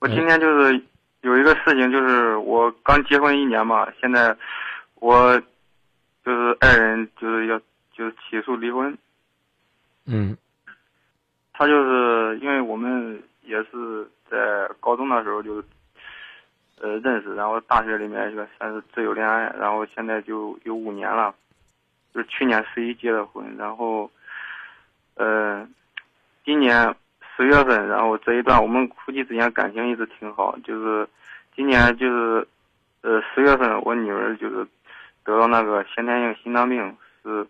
我今天就是有一个事情，就是我刚结婚一年嘛，现在我就是爱人就是要就是起诉离婚。嗯他就是因为我们也是在高中的时候就呃认识，然后大学里面就算是自由恋爱，然后现在就有五年了，就是去年十一结的婚，然后呃今年十月份，然后这一段我们夫妻之间感情一直挺好，就是今年就是呃十月份我女儿就是得了那个先天性心脏病，是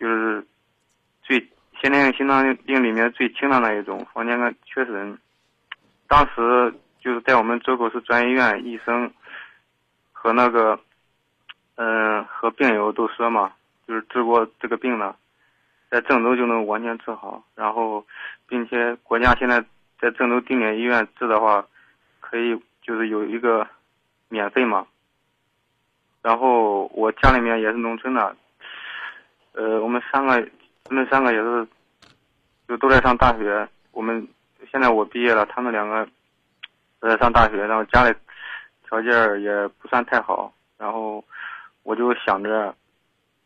就是最先天性心脏病里面最轻的那一种，房间个缺损。当时就是在我们周口市专医院，医生和那个嗯、和病友都说嘛，就是治过这个病的，在郑州就能完全治好。然后，并且国家现在在郑州定点医院治的话，可以就是有一个免费嘛。然后我家里面也是农村的，呃，我们三个，他们三个也是，就都在上大学。我们现在我毕业了，他们两个都在上大学，然后家里条件也不算太好，然后我就想着，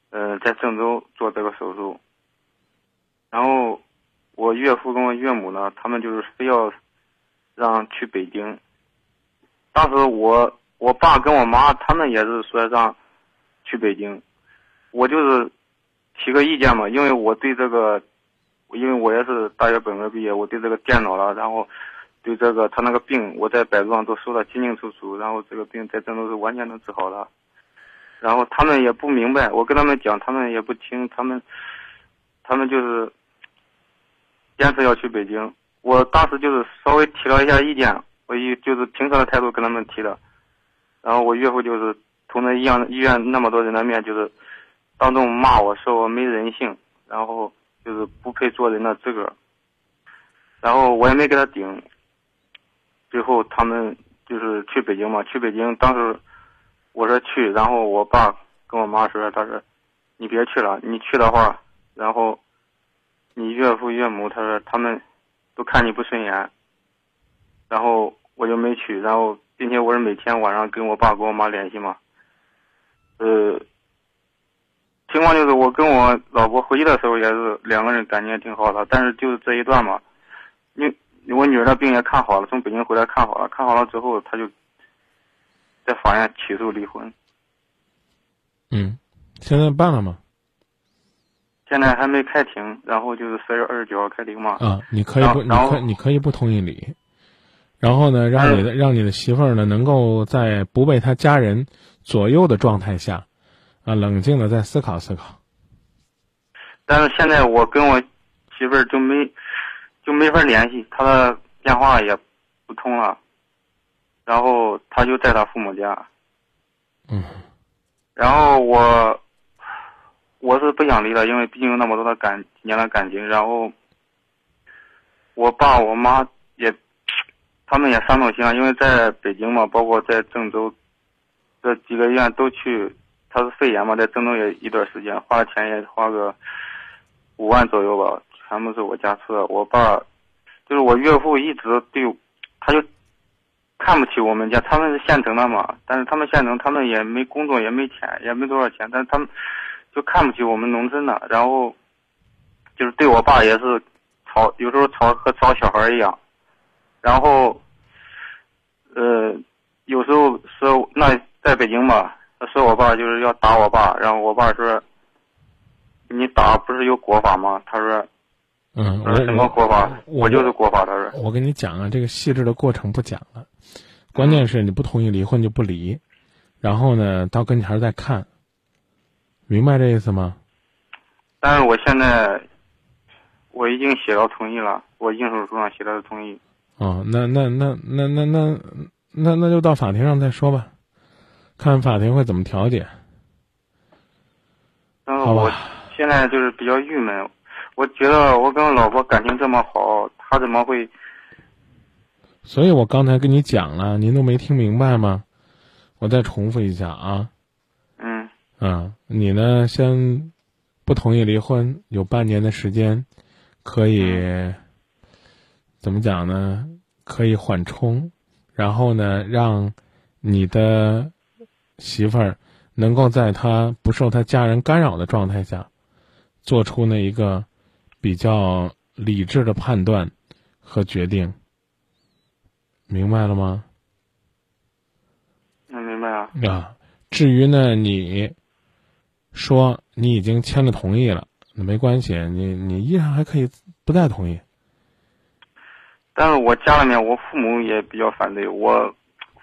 呃，在郑州做这个手术。然后我岳父跟我岳母呢，他们就是非要让去北京。当时我我爸跟我妈他们也是说让去北京，我就是提个意见嘛，因为我对这个，因为我也是大学本科毕业，我对这个电脑了，然后对这个他那个病，我在百度上都搜的清清楚楚，然后这个病在郑州是完全能治好的。然后他们也不明白，我跟他们讲，他们也不听，他们他们就是坚持要去北京。我当时就是稍微提了一下意见，我以就是平和的态度跟他们提的。然后我岳父就是从那医院医院那么多人的面，就是当众骂我说我没人性，然后就是不配做人的资格。然后我也没给他顶。最后他们就是去北京嘛，去北京当时我说去，然后我爸跟我妈说，他说你别去了，你去的话，然后你岳父岳母他说他们都看你不顺眼，然后我就没去，然后并且我是每天晚上跟我爸跟我妈联系嘛，呃，情况就是我跟我老婆回去的时候也是两个人感情也挺好的，但是就是这一段嘛，因为我女儿的病也看好了，从北京回来看好了，看好了之后他就在法院起诉离婚，嗯，现在办了吗？现在还没开庭，然后就是十月二十九号开庭嘛，啊，你可以不，你可你可以不同意离，然后呢，让你的让你的媳妇儿呢，能够在不被他家人左右的状态下，啊，冷静的再思考思考。但是现在我跟我媳妇儿就没就没法联系，她的电话也不通了，然后她就在她父母家，嗯。然后我我是不想离了，因为毕竟有那么多的感年的感情，然后我爸我妈也他们也伤透心了，因为在北京嘛，包括在郑州这几个医院都去，他是肺炎嘛，在郑州也一段时间，花了钱也花个五万左右吧，全部是我家出的。我爸就是我岳父一直对，他就看不起我们家，他们是县城的嘛，但是他们县城他们也没工作，也没钱，也没多少钱，但是他们就看不起我们农村的，然后就是对我爸也是吵，有时候吵和吵小孩一样，然后呃有时候说那在北京嘛，说我爸就是要打我爸，然后我爸说你打不是有国法吗？他说嗯，我说什么国法？我我就是国法，他说。我跟你讲啊，这个细致的过程不讲了，关键是你不同意离婚就不离，然后呢，到跟前儿再看，明白这意思吗？但是我现在我已经写到同意了，我应手书上写的是同意。哦，那那那那那那那那就到法庭上再说吧，看法庭会怎么调解。好但是我吧，现在就是比较郁闷，我觉得我跟我老婆感情这么好，她怎么会？所以我刚才跟你讲了，您都没听明白吗？我再重复一下啊，嗯啊，你呢先不同意离婚，有半年的时间，可以怎么讲呢？可以缓冲，然后呢，让你的媳妇儿能够在她不受她家人干扰的状态下，做出那一个比较理智的判断和决定。明白了吗？能明白啊。啊，至于呢，你说你已经签了同意了，那没关系，你你依然还可以不再同意。但是我家里面，我父母也比较反对。我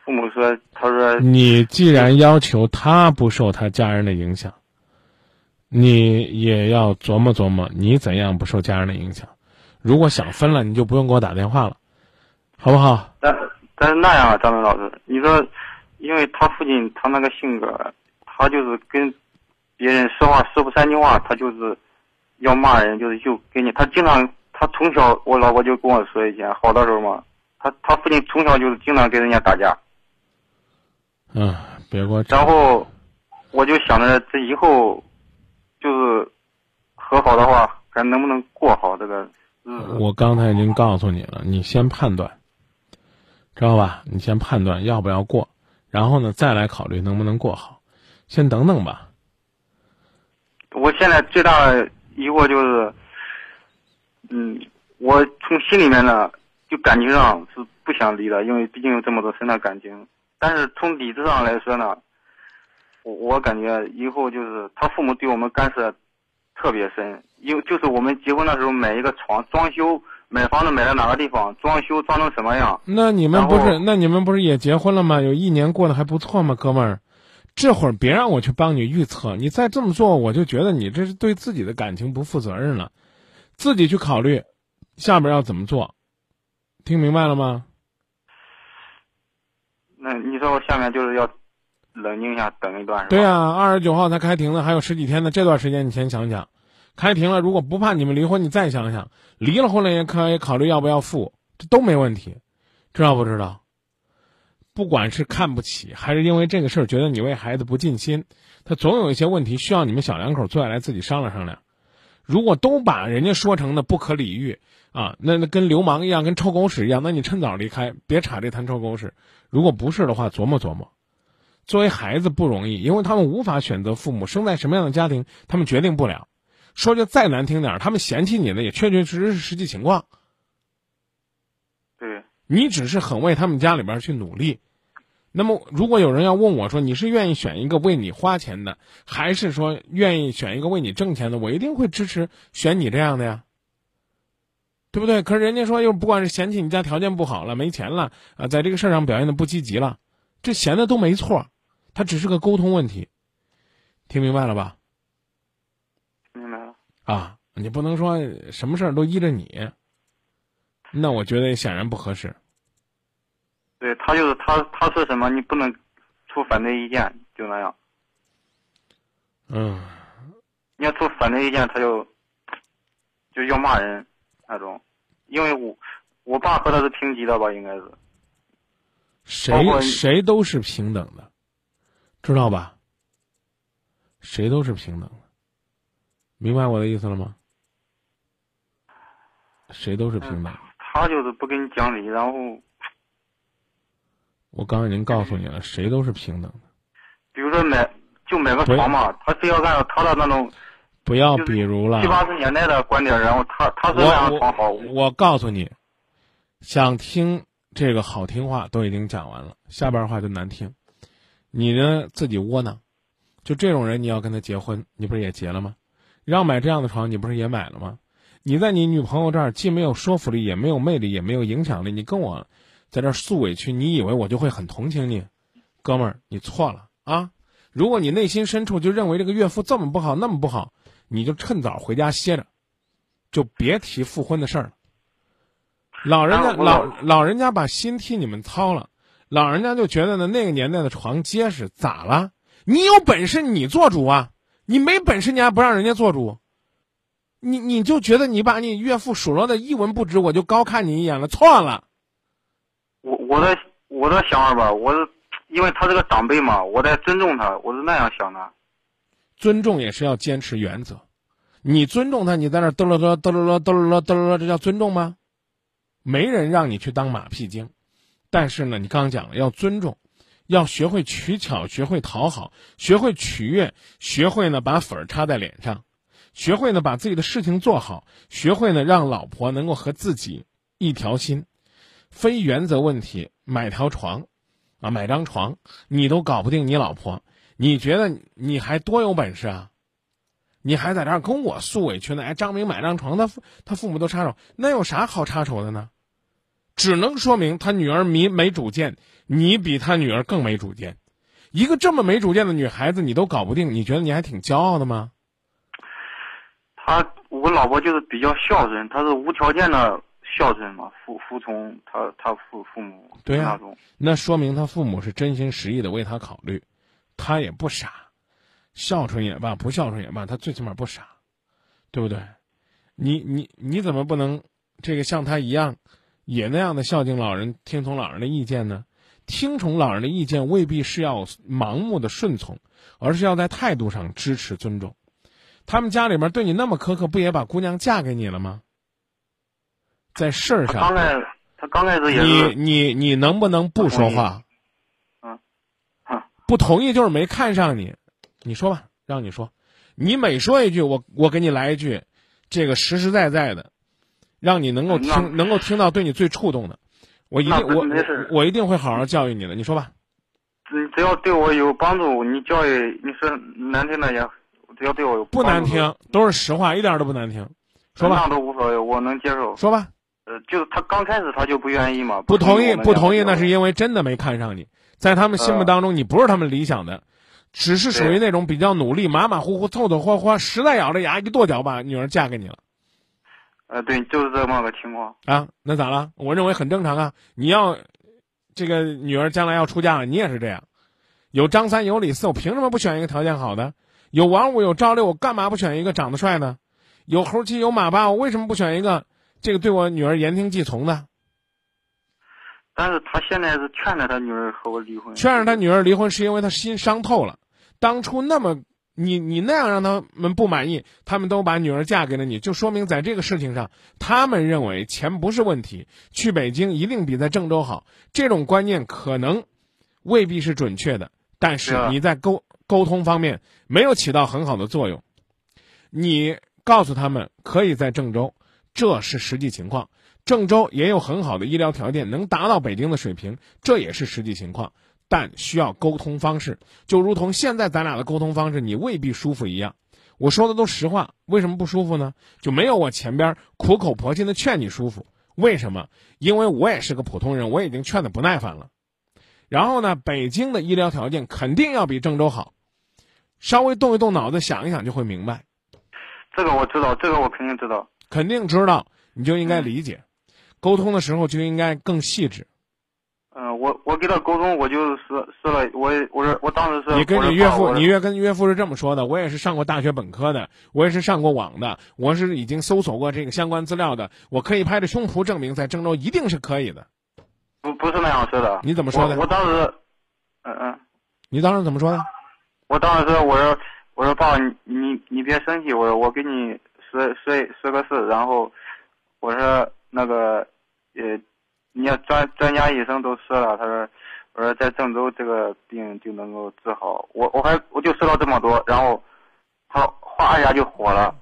父母说，他说你既然要求他不受他家人的影响，你也要琢磨琢磨，你怎样不受家人的影响。如果想分了，你就不用给我打电话了，好不好？但但是那样啊，张明老师，你说，因为他父亲他那个性格，他就是跟别人说话说不三句话，他就是要骂人，就是就给你，他经常。他从小，我老婆就跟我说以前好的时候嘛，他他父亲从小就是经常跟人家打架。嗯，别过。然后我就想着这以后就是和好的话，还能不能过好这个日子？我刚才已经告诉你了，你先判断，知道吧？你先判断要不要过，然后呢再来考虑能不能过好。先等等吧。我现在最大的疑惑就是。嗯，我从心里面呢，就感情上是不想离的，因为毕竟有这么多深的感情。但是从理智上来说呢，我我感觉以后就是他父母对我们干涉特别深，因为就是我们结婚的时候买一个床装修，买房子买在哪个地方，装修装成什么样。那你们不是那你们不是也结婚了吗？有一年过得还不错吗，哥们儿？这会儿别让我去帮你预测，你再这么做，我就觉得你这是对自己的感情不负责任了。自己去考虑，下边要怎么做，听明白了吗？那你说我下面就是要冷静一下，等一段。对啊，二十九号才开庭呢，还有十几天呢。这段时间你先想想，开庭了，如果不怕你们离婚，你再想想，离了婚了也可以考虑要不要复，这都没问题，知道不知道？不管是看不起，还是因为这个事儿觉得你为孩子不尽心，他总有一些问题需要你们小两口坐下来自己商量商量。如果都把人家说成的不可理喻啊，那那跟流氓一样，跟臭狗屎一样，那你趁早离开，别插这摊臭狗屎。如果不是的话，琢磨琢磨。作为孩子不容易，因为他们无法选择父母生在什么样的家庭，他们决定不了。说句再难听点他们嫌弃你的也确确实实是实际情况。对，你只是很为他们家里边去努力。那么，如果有人要问我说你是愿意选一个为你花钱的，还是说愿意选一个为你挣钱的？我一定会支持选你这样的呀，对不对？可是人家说又不管是嫌弃你家条件不好了、没钱了啊，在这个事儿上表现的不积极了，这闲的都没错，他只是个沟通问题，听明白了吧？明白了。啊，你不能说什么事儿都依着你，那我觉得显然不合适。对他就是他，他说什么你不能出反对意见，就那样。嗯，你要出反对意见，他就就要骂人那种。因为我我爸和他是平级的吧，应该是。谁谁都是平等的，知道吧？谁都是平等的，明白我的意思了吗？谁都是平等。他就是不跟你讲理，然后。我刚才已经告诉你了，谁都是平等的。比如说买就买个床嘛，他非要按照他的那种。不要比如了。七八十年代的观点，然后他他说那样床好。我告诉你，想听这个好听话都已经讲完了，下边话就难听。你呢自己窝囊，就这种人你要跟他结婚，你不是也结了吗？让买这样的床，你不是也买了吗？你在你女朋友这儿既没有说服力，也没有魅力，也没有影响力，你跟我。在这诉委屈，你以为我就会很同情你，哥们儿，你错了啊！如果你内心深处就认为这个岳父这么不好那么不好，你就趁早回家歇着，就别提复婚的事儿了。老人家老老人家把心替你们操了，老人家就觉得呢那个年代的床结实，咋了？你有本事你做主啊！你没本事你还不让人家做主，你你就觉得你把你岳父数落的一文不值，我就高看你一眼了，错了。我我的我的想法吧，我是因为他是个长辈嘛，我在尊重他，我是那样想的。尊重也是要坚持原则，你尊重他，你在那嘚了嘚嘚了嘚了嘚了嘚了，这叫尊重吗？没人让你去当马屁精，但是呢，你刚讲了要尊重，要学会取巧，学会讨好，学会取悦，学会呢把粉儿插在脸上，学会呢把自己的事情做好，学会呢让老婆能够和自己一条心，非原则问题买条床，啊买张床你都搞不定你老婆，你觉得你还多有本事啊？你还在这儿跟我诉委屈呢？哎，张明买张床，他父他父母都插手，那有啥好插手的呢？只能说明他女儿没没主见，你比他女儿更没主见。一个这么没主见的女孩子，你都搞不定，你觉得你还挺骄傲的吗？他我老婆就是比较孝顺，她是无条件的孝顺嘛，服服从他他父父母对呀、那种。那说明他父母是真心实意的为他考虑，他也不傻，孝顺也罢，不孝顺也罢，他最起码不傻，对不对？你你你怎么不能这个像他一样，也那样的孝敬老人，听从老人的意见呢？听从老人的意见未必是要盲目的顺从，而是要在态度上支持尊重。他们家里面对你那么苛刻，不也把姑娘嫁给你了吗？在事儿上。他刚，开他刚开始也你是，你你能不能不说话？嗯，哼，不同意就是没看上你，你说吧，让你说，你每说一句，我我给你来一句，这个实实在在的，让你能够听能够听到对你最触动的，我一定我我我一定会好好教育你的，你说吧，只只要对我有帮助，你教育你说难听的也，只要对我有不难听，都是实话，一点都不难听，说吧那都无所谓，我能接受。说吧，呃，就是他刚开始他就不愿意嘛，不同意不同意，那是因为真的没看上你，在他们心目呃当中，你不是他们理想的，只是属于那种比较努力、马马虎虎、凑凑合合，实在咬着牙一跺脚把女儿嫁给你了。呃，对，就是这么个情况。啊，那咋了？我认为很正常啊。你要这个女儿将来要出嫁了，你也是这样。有张三有李四，我凭什么不选一个条件好的？有王五有赵六，我干嘛不选一个长得帅的？有猴七有马八，我为什么不选一个这个对我女儿言听计从的？但是他现在是劝着他女儿和我离婚，劝着他女儿离婚，是因为他心伤透了。当初那么你你那样让他们不满意，他们都把女儿嫁给了你，就说明在这个事情上，他们认为钱不是问题，去北京一定比在郑州好。这种观念可能未必是准确的，但是你在沟沟通方面没有起到很好的作用。你告诉他们可以在郑州，这是实际情况。郑州也有很好的医疗条件，能达到北京的水平，这也是实际情况。但需要沟通方式，就如同现在咱俩的沟通方式，你未必舒服一样。我说的都实话，为什么不舒服呢？就没有我前边苦口婆心的劝你舒服。为什么？因为我也是个普通人，我已经劝的不耐烦了。然后呢，北京的医疗条件肯定要比郑州好，稍微动一动脑子想一想就会明白，这个我知道，这个我肯定知道。肯定知道，你就应该理解。沟通的时候就应该更细致。嗯、我我给他沟通，我就是说说了，我我是我当时是你跟你岳父，你岳跟岳父是这么说的：我也是上过大学本科的，我也是上过网的，我是已经搜索过这个相关资料的，我可以拍着胸脯证明，在郑州一定是可以的。不不是那样说的。你怎么说的我我当时，嗯嗯，你当时怎么说的？我当时说我说我说爸，你你你别生气，我说我给你说说说个事，然后我说那个呃，你要专专家医生都说了，他说我说在郑州这个病就能够治好，我我还我就说了这么多，然后他哗一下就火了，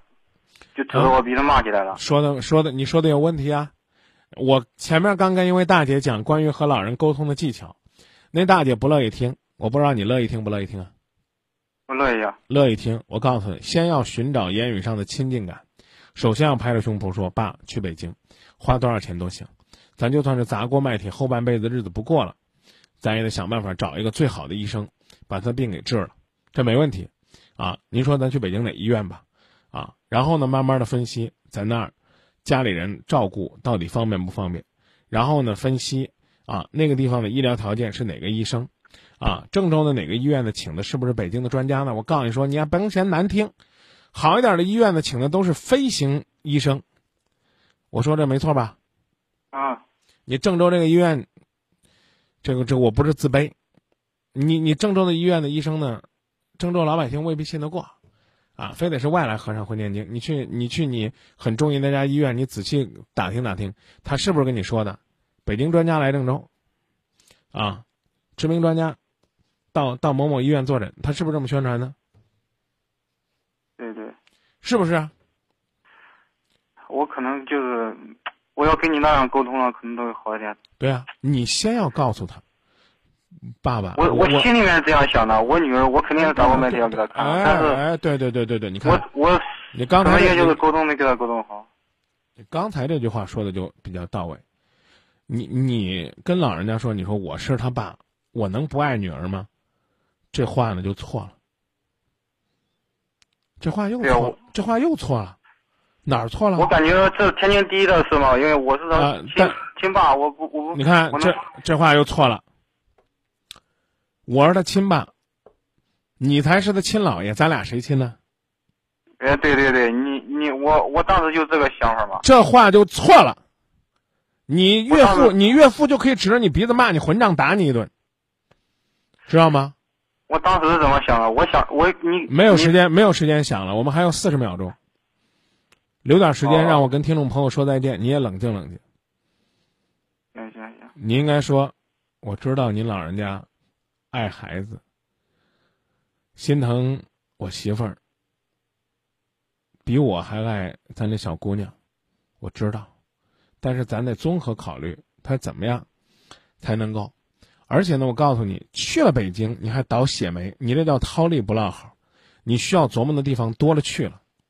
就指着我鼻子骂起来了。说的说的，你说的有问题啊！我前面刚跟一位大姐讲关于和老人沟通的技巧，那大姐不乐意听，我不知道你乐意听不乐意听啊？我乐意啊，乐意听，我告诉你，先要寻找言语上的亲近感，首先要拍着胸脯说：“爸，去北京，花多少钱都行，咱就算是砸锅卖铁，后半辈子日子不过了，咱也得想办法找一个最好的医生，把他病给治了，这没问题，啊，您说咱去北京哪医院吧，啊，然后呢，慢慢的分析在那儿，家里人照顾到底方便不方便，然后呢，分析啊那个地方的医疗条件是哪个医生。”啊，郑州的哪个医院呢？请的是不是北京的专家呢？我告诉你说，你还甭嫌难听，好一点的医院呢，请的都是飞行医生。我说这没错吧？啊，你郑州这个医院，这个这个我不是自卑，你你郑州的医院的医生呢，郑州老百姓未必信得过，啊，非得是外来和尚会念经。你去，你去，你很中意那家医院，你仔细打听打听，他是不是跟你说的？北京专家来郑州，啊，知名专家，到到某某医院坐诊，他是不是这么宣传的？对对，是不是？我可能就是我要跟你那样沟通了，可能都会好一点。对啊，你先要告诉他，爸爸，我我心里面是这样想的，我女儿我肯定要找个媒体要给她看，哎但是哎，对对对对对，你看我我你刚才这就是沟通没给他沟通好。你刚才这句话说的就比较到位。你你跟老人家说，你说我是他爸，我能不爱女儿吗？这话呢就错了。这话又错了，这话又错了，哪儿错了？我感觉这是天经地义的事嘛，因为我是他亲、亲爸，我不我不你看这这话又错了。我是他亲爸，你才是他亲姥爷，咱俩谁亲呢？哎对对对，你你我我当时就这个想法嘛。这话就错了。你岳父，你岳父就可以指着你鼻子骂你混账，打你一顿，知道吗？我当时是怎么想的？我想我你。没有时间，没有时间想了，我们还有四十秒钟，留点时间哦让我跟听众朋友说再见。你也冷静冷静，行行行，你应该说，我知道您老人家爱孩子，心疼我媳妇儿，比我还爱咱这小姑娘，我知道，但是咱得综合考虑，她怎么样才能够。而且呢，我告诉你，去了北京，你还倒血霉，你这叫掏力不落好，你需要琢磨的地方多了去了。